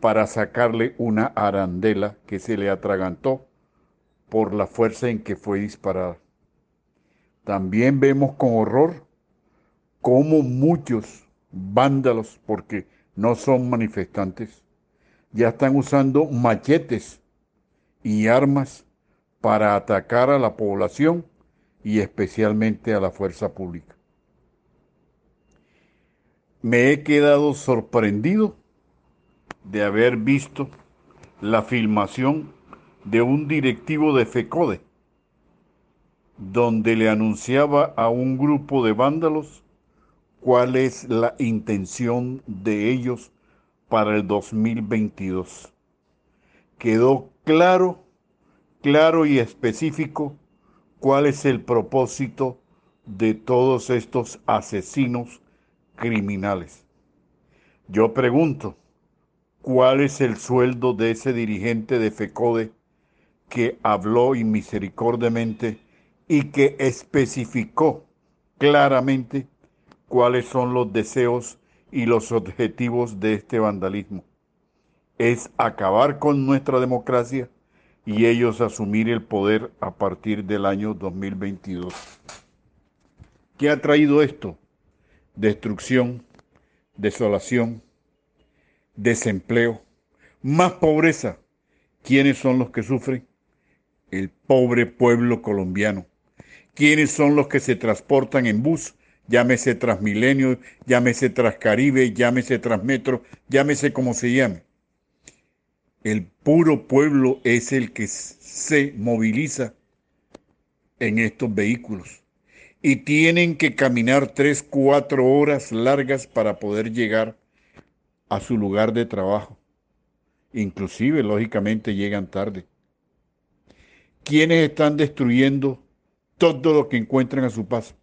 para sacarle una arandela que se le atragantó por la fuerza en que fue disparada. También vemos con horror cómo muchos vándalos, porque no son manifestantes, ya están usando machetes y armas para atacar a la población y especialmente a la fuerza pública. Me he quedado sorprendido de haber visto la filmación de un directivo de FECODE, donde le anunciaba a un grupo de vándalos cuál es la intención de ellos para el 2022. Quedó claro, claro y específico cuál es el propósito de todos estos asesinos criminales. Yo pregunto, ¿cuál es el sueldo de ese dirigente de FECODE que habló inmisericordiamente y que especificó claramente cuáles son los deseos y los objetivos de este vandalismo. Es acabar con nuestra democracia y ellos asumir el poder a partir del año 2022. ¿Qué ha traído esto? Destrucción, desolación, desempleo, más pobreza. ¿Quiénes son los que sufren? El pobre pueblo colombiano. ¿Quiénes son los que se transportan en bus llámese Transmilenio, llámese Transcaribe, llámese Transmetro, llámese como se llame. El puro pueblo es el que se moviliza en estos vehículos y tienen que caminar tres, cuatro horas largas para poder llegar a su lugar de trabajo. Inclusive, lógicamente, llegan tarde. ¿Quiénes están destruyendo todo lo que encuentran a su paso?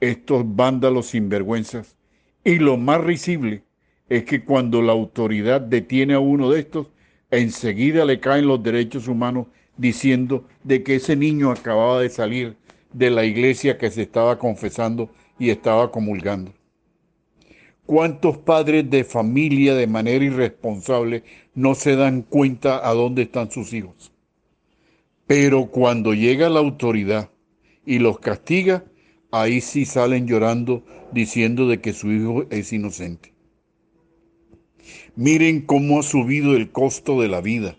estos vándalos sinvergüenzas. Y lo más risible es que cuando la autoridad detiene a uno de estos, enseguida le caen los derechos humanos diciendo de que ese niño acababa de salir de la iglesia que se estaba confesando y estaba comulgando. ¿Cuántos padres de familia de manera irresponsable no se dan cuenta a dónde están sus hijos? Pero cuando llega la autoridad y los castiga, ahí sí salen llorando diciendo de que su hijo es inocente. Miren cómo ha subido el costo de la vida.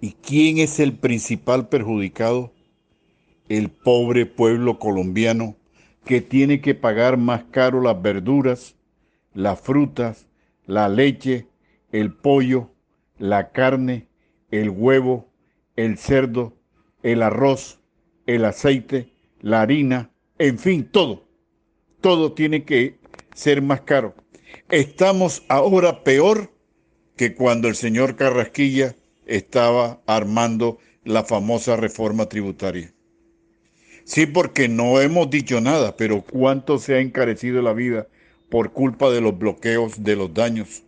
¿Y quién es el principal perjudicado? El pobre pueblo colombiano que tiene que pagar más caro las verduras, las frutas, la leche, el pollo, la carne, el huevo, el cerdo, el arroz, el aceite, la harina, en fin, todo, todo tiene que ser más caro. Estamos ahora peor que cuando el señor Carrasquilla estaba armando la famosa reforma tributaria. Sí, porque no hemos dicho nada, pero cuánto se ha encarecido la vida por culpa de los bloqueos, de los daños.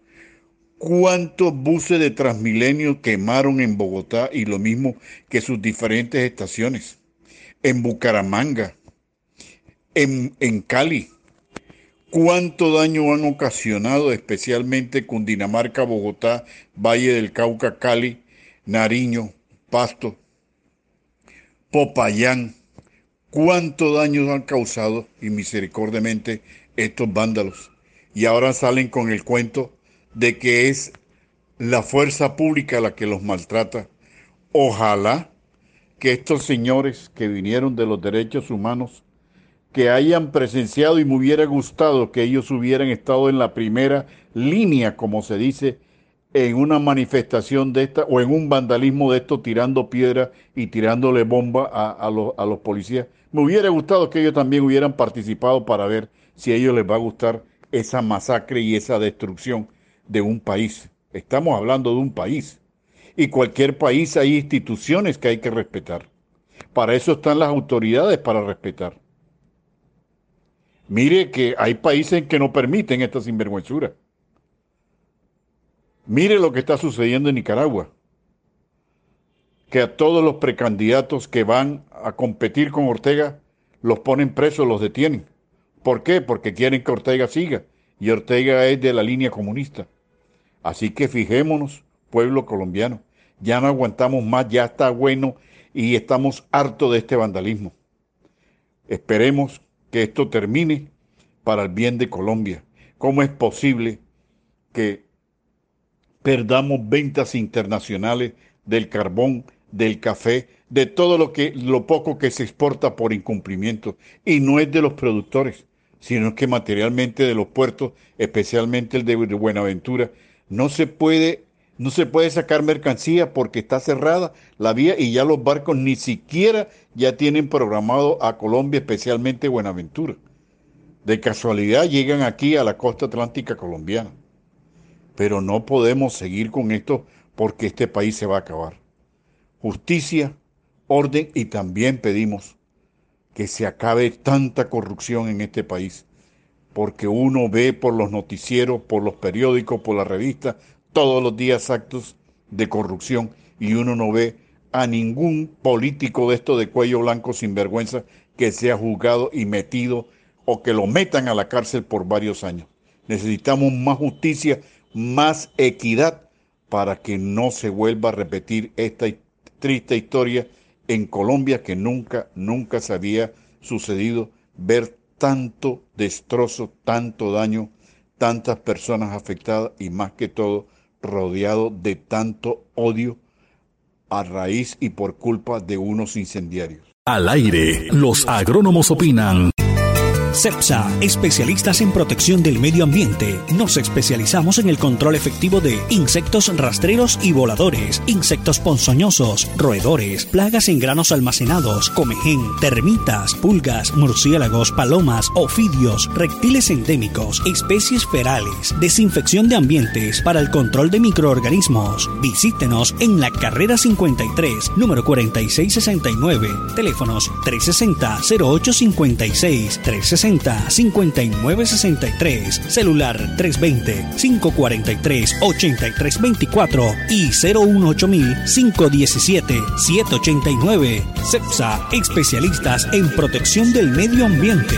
¿Cuántos buses de Transmilenio quemaron en Bogotá y lo mismo que sus diferentes estaciones? En Bucaramanga, en, Cali. ¿Cuánto daño han ocasionado especialmente Cundinamarca, Bogotá, Valle del Cauca, Cali, Nariño, Pasto, Popayán? ¿Cuánto daño han causado y misericordiamente estos vándalos? Y ahora salen con el cuento de que es la fuerza pública la que los maltrata. Ojalá que estos señores que vinieron de los derechos humanos que hayan presenciado y me hubiera gustado que ellos hubieran estado en la primera línea, como se dice, en una manifestación de esta o en un vandalismo de esto tirando piedra y tirándole bomba a, los, a los policías. Me hubiera gustado que ellos también hubieran participado para ver si a ellos les va a gustar esa masacre y esa destrucción de un país. Estamos hablando de un país. Y cualquier país hay instituciones que hay que respetar. Para eso están las autoridades, para respetar. Mire que hay países que no permiten esta sinvergüenzura. Mire lo que está sucediendo en Nicaragua. Que a todos los precandidatos que van a competir con Ortega los ponen presos, los detienen. ¿Por qué? Porque quieren que Ortega siga. Y Ortega es de la línea comunista. Así que fijémonos, pueblo colombiano. Ya no aguantamos más, ya está bueno y estamos hartos de este vandalismo. Esperemos que esto termine para el bien de Colombia. ¿Cómo es posible que perdamos ventas internacionales del carbón, del café, de todo lo que lo poco que se exporta por incumplimiento y no es de los productores, sino que materialmente de los puertos, especialmente el de Buenaventura, no se puede no se puede sacar mercancía porque está cerrada la vía y ya los barcos ni siquiera ya tienen programado a Colombia, especialmente Buenaventura. De casualidad llegan aquí a la costa atlántica colombiana. Pero no podemos seguir con esto porque este país se va a acabar. Justicia, orden y también pedimos que se acabe tanta corrupción en este país, porque uno ve por los noticieros, por los periódicos, por las revistas, todos los días actos de corrupción y uno no ve a ningún político de esto de cuello blanco sin vergüenza que sea juzgado y metido o que lo metan a la cárcel por varios años. Necesitamos más justicia, más equidad para que no se vuelva a repetir esta triste historia en Colombia que nunca, nunca se había sucedido ver tanto destrozo, tanto daño, tantas personas afectadas y más que todo rodeado de tanto odio a raíz y por culpa de unos incendiarios. Al aire, los agrónomos opinan. CEPSA, especialistas en protección del medio ambiente. Nos especializamos en el control efectivo de insectos rastreros y voladores, insectos ponzoñosos, roedores, plagas en granos almacenados, comején, termitas, pulgas, murciélagos, palomas, ofidios, reptiles endémicos, especies ferales, desinfección de ambientes para el control de microorganismos. Visítenos en la carrera 53, número 4669, teléfonos 360 0856 360 5963, celular 320-543-8324 y 018-517-789. CEPSA, especialistas en protección del medio ambiente.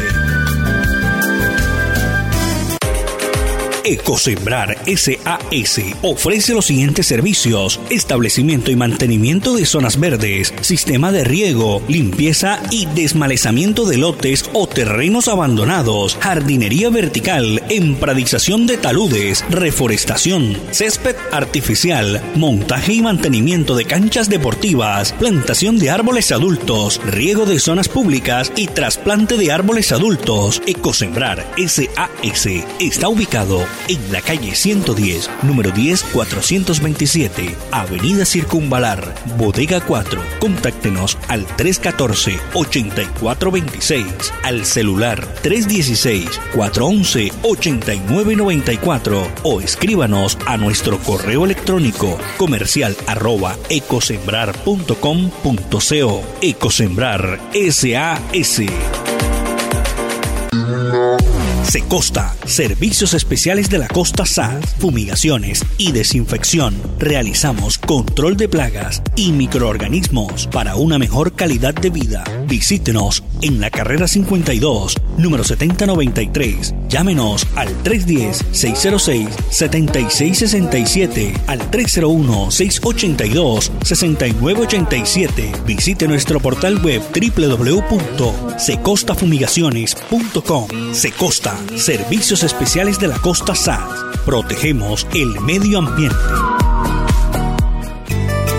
Ecosembrar SAS ofrece los siguientes servicios: establecimiento y mantenimiento de zonas verdes, sistema de riego, limpieza y desmalezamiento de lotes o terrenos abandonados, jardinería vertical, empradización de taludes, reforestación, césped artificial, montaje y mantenimiento de canchas deportivas, plantación de árboles adultos, riego de zonas públicas y trasplante de árboles adultos. Ecosembrar SAS está ubicado en la calle 110, número 10, 427, Avenida Circunvalar, Bodega 4. Contáctenos al 314-8426, al celular 316-411-8994 o escríbanos a nuestro correo electrónico comercial arroba ecosembrar.com.co Ecosembrar SAS. Secosta, servicios especiales de la costa SAD, fumigaciones y desinfección. Realizamos control de plagas y microorganismos para una mejor calidad de vida. Visítenos en la carrera 52, número 7093. Llámenos al 310-606-7667, al 301-682-6987. Visite nuestro portal web www.secostafumigaciones.com. Secosta Servicios Especiales de la Costa SAT. Protegemos el medio ambiente.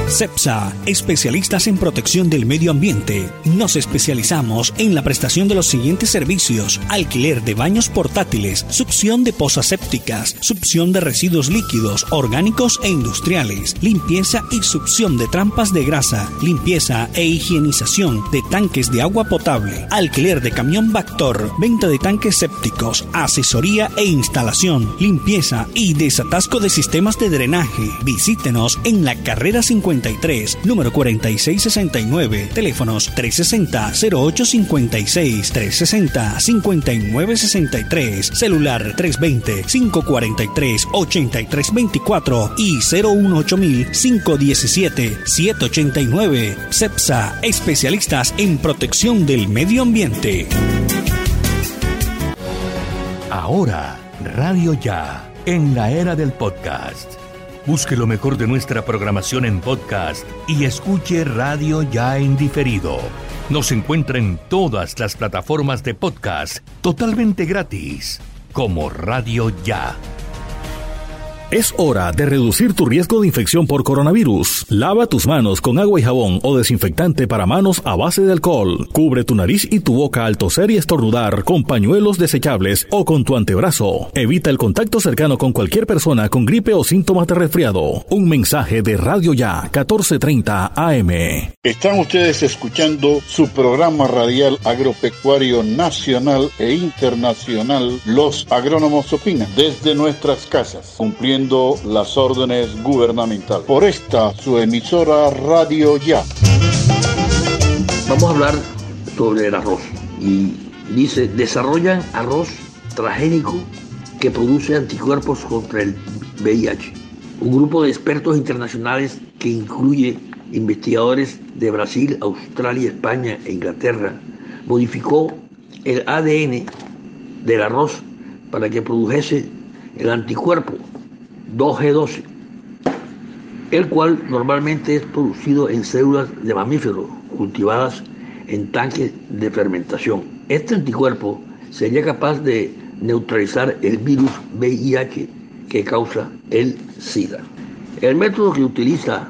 CEPSA, especialistas en protección del medio ambiente. Nos especializamos en la prestación de los siguientes servicios: alquiler de baños portátiles, succión de pozas sépticas, succión de residuos líquidos, orgánicos e industriales, limpieza y succión de trampas de grasa, limpieza e higienización de tanques de agua potable, alquiler de camión Bactor, venta de tanques sépticos, asesoría e instalación, limpieza y desatasco de sistemas de drenaje. Visítenos en la carrera 50 número 4669, teléfonos 360-0856, 360-5963, celular 320-543-8324 y 018-517-789. CEPSA, especialistas en protección del medio ambiente. Ahora, Radio Ya, en la era del podcast Busque lo mejor de nuestra programación en podcast y escuche Radio Ya en diferido. Nos encuentra en todas las plataformas de podcast totalmente gratis, como Radio Ya. Es hora de reducir tu riesgo de infección por coronavirus. Lava tus manos con agua y jabón o desinfectante para manos a base de alcohol. Cubre tu nariz y tu boca al toser y estornudar con pañuelos desechables o con tu antebrazo. Evita el contacto cercano con cualquier persona con gripe o síntomas de resfriado. Un mensaje de Radio Ya 1430 AM. Están ustedes escuchando su programa radial agropecuario nacional e internacional Los Agrónomos Opinan desde nuestras casas, cumpliendo las órdenes gubernamentales. Por esta, su emisora Radio Ya. Vamos a hablar sobre el arroz. Y dice, desarrollan arroz transgénico que produce anticuerpos contra el VIH. Un grupo de expertos internacionales que incluye investigadores de Brasil, Australia, España e Inglaterra modificó el ADN del arroz para que produjese el anticuerpo 2G12, el cual normalmente es producido en células de mamíferos cultivadas en tanques de fermentación. Este anticuerpo sería capaz de neutralizar el virus VIH que causa el SIDA. El método que utiliza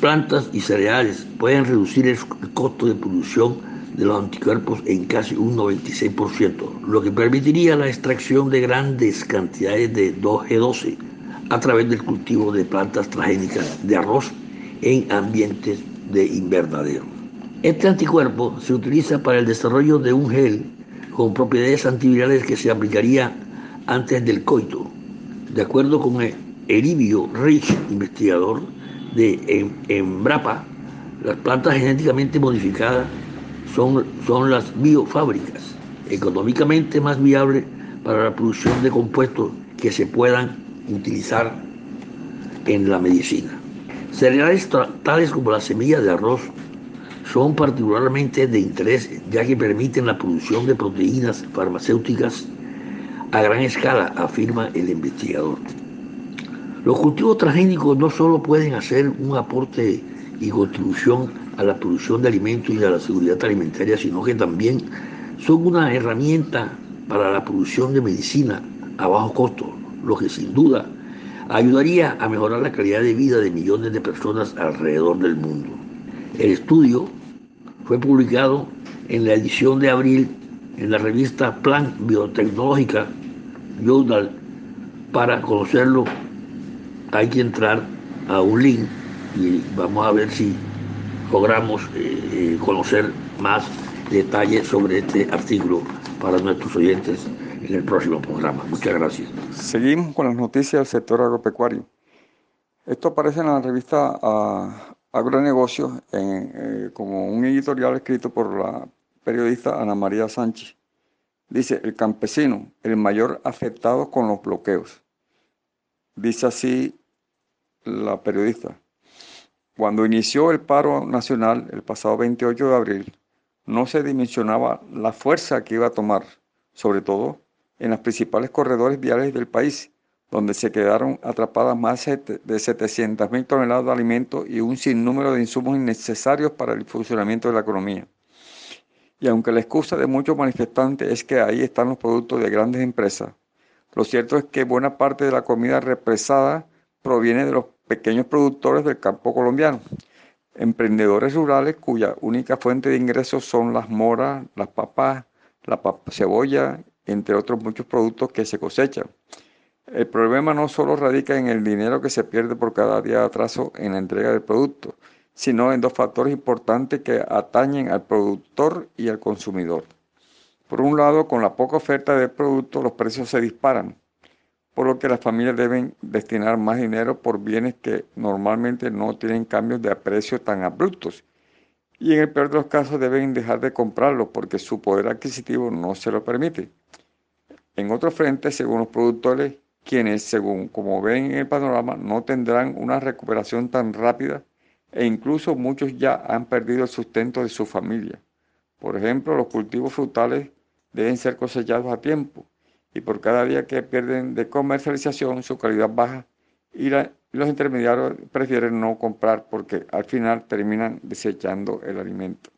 plantas y cereales pueden reducir el costo de producción de los anticuerpos en casi un 96%, lo que permitiría la extracción de grandes cantidades de 2G12 a través del cultivo de plantas transgénicas de arroz en ambientes de invernadero. Este anticuerpo se utiliza para el desarrollo de un gel con propiedades antivirales que se aplicaría antes del coito. De acuerdo con Eribio Rich, investigador de Embrapa, las plantas genéticamente modificadas son, son las biofábricas económicamente más viables para la producción de compuestos que se puedan utilizar en la medicina. Cereales tales como la semilla de arroz son particularmente de interés ya que permiten la producción de proteínas farmacéuticas a gran escala, afirma el investigador. Los cultivos transgénicos no solo pueden hacer un aporte y contribución a la producción de alimentos y a la seguridad alimentaria, sino que también son una herramienta para la producción de medicina a bajo costo, lo que sin duda ayudaría a mejorar la calidad de vida de millones de personas alrededor del mundo. El estudio fue publicado en la edición de abril en la revista Plan Biotecnológica Journal. Para conocerlo hay que entrar a un link y vamos a ver si logramos eh, eh, conocer más detalles sobre este artículo para nuestros oyentes en el próximo programa. Muchas gracias. Seguimos con las noticias del sector agropecuario. Esto aparece en la revista ah, Agronegocios eh, como un editorial escrito por la periodista Ana María Sánchez. Dice, el campesino, el mayor afectado con los bloqueos. Dice así la periodista. Cuando inició el paro nacional el pasado 28 de abril, no se dimensionaba la fuerza que iba a tomar, sobre todo en los principales corredores viales del país, donde se quedaron atrapadas más de 700 mil toneladas de alimentos y un sinnúmero de insumos innecesarios para el funcionamiento de la economía. Y aunque la excusa de muchos manifestantes es que ahí están los productos de grandes empresas, lo cierto es que buena parte de la comida represada proviene de los pequeños productores del campo colombiano, emprendedores rurales cuya única fuente de ingresos son las moras, las papas, la cebolla entre otros muchos productos que se cosechan. El problema no solo radica en el dinero que se pierde por cada día de atraso en la entrega del producto, sino en dos factores importantes que atañen al productor y al consumidor. Por un lado, con la poca oferta de producto, los precios se disparan, por lo que las familias deben destinar más dinero por bienes que normalmente no tienen cambios de precio tan abruptos y en el peor de los casos deben dejar de comprarlos porque su poder adquisitivo no se lo permite. En otro frente, según los productores, quienes, según como ven en el panorama, no tendrán una recuperación tan rápida e incluso muchos ya han perdido el sustento de su familia. Por ejemplo, los cultivos frutales deben ser cosechados a tiempo y por cada día que pierden de comercialización su calidad baja y los intermediarios prefieren no comprar porque al final terminan desechando el alimento.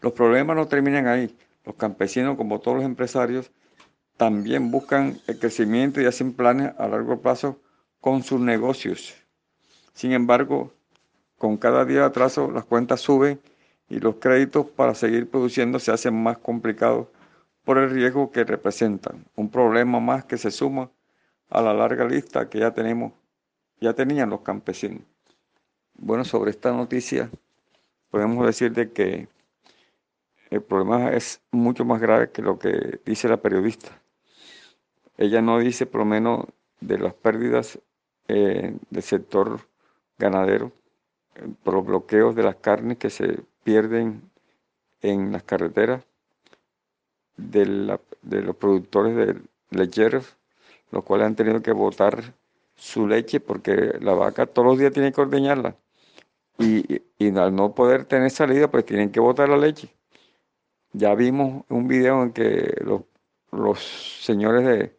Los problemas no terminan ahí. Los campesinos, como todos los empresarios, también buscan el crecimiento y hacen planes a largo plazo con sus negocios. Sin embargo, con cada día de atraso las cuentas suben y los créditos para seguir produciendo se hacen más complicados por el riesgo que representan. Un problema más que se suma a la larga lista que ya tenemos, ya tenían los campesinos. Bueno, sobre esta noticia podemos decir de que el problema es mucho más grave que lo que dice la periodista. Ella no dice por lo menos de las pérdidas eh, del sector ganadero por los bloqueos de las carnes que se pierden en las carreteras, de, los productores de lecheros, los cuales han tenido que botar su leche porque la vaca todos los días tiene que ordeñarla. Y, al no poder tener salida, pues tienen que botar la leche. Ya vimos un video en que los, señores de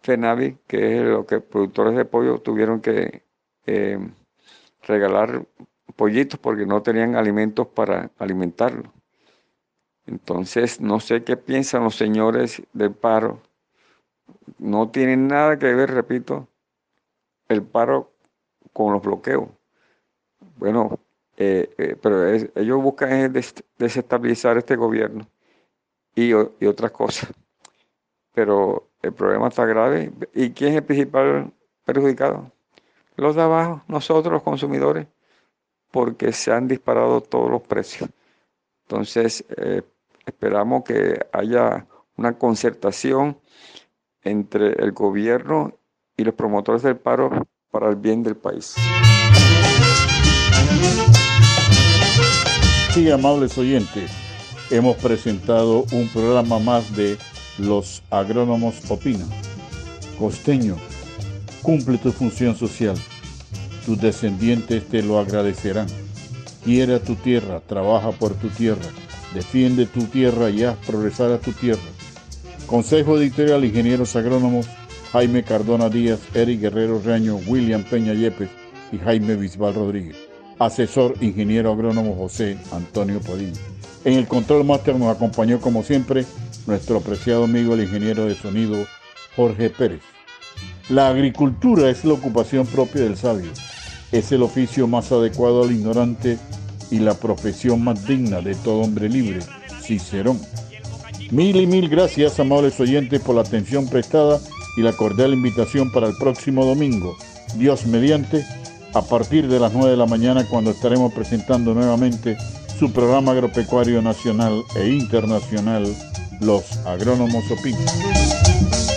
FENAVI, que es lo que productores de pollo, tuvieron que eh, regalar pollitos porque no tenían alimentos para alimentarlos. Entonces, no sé qué piensan los señores del paro. No tienen nada que ver, repito, el paro con los bloqueos. Bueno, eh, eh, pero ellos buscan desestabilizar este gobierno y, otras cosas. Pero el problema está grave. ¿Y quién es el principal perjudicado? Los de abajo, nosotros los consumidores, porque se han disparado todos los precios. Entonces, eh, esperamos que haya una concertación entre el gobierno y los promotores del paro para el bien del país. Sí, amables oyentes, hemos presentado un programa más de Los Agrónomos Opinan. Costeño, cumple tu función social. Tus descendientes te lo agradecerán. Quiere a tu tierra, trabaja por tu tierra, defiende tu tierra y haz progresar a tu tierra. Consejo editorial Ingenieros Agrónomos Jaime Cardona Díaz, Eric Guerrero Reaño, William Peña Yepes y Jaime Bisbal Rodríguez. Asesor Ingeniero Agrónomo José Antonio Padilla. En el control máster nos acompañó como siempre nuestro apreciado amigo el ingeniero de sonido Jorge Pérez. La agricultura es la ocupación propia del sabio. Es el oficio más adecuado al ignorante y la profesión más digna de todo hombre libre, Cicerón. Mil y mil gracias, amables oyentes, por la atención prestada y la cordial invitación para el próximo domingo, Dios mediante, a partir de las 9 de la mañana, cuando estaremos presentando nuevamente su programa agropecuario nacional e internacional, Los Agrónomos Opinan.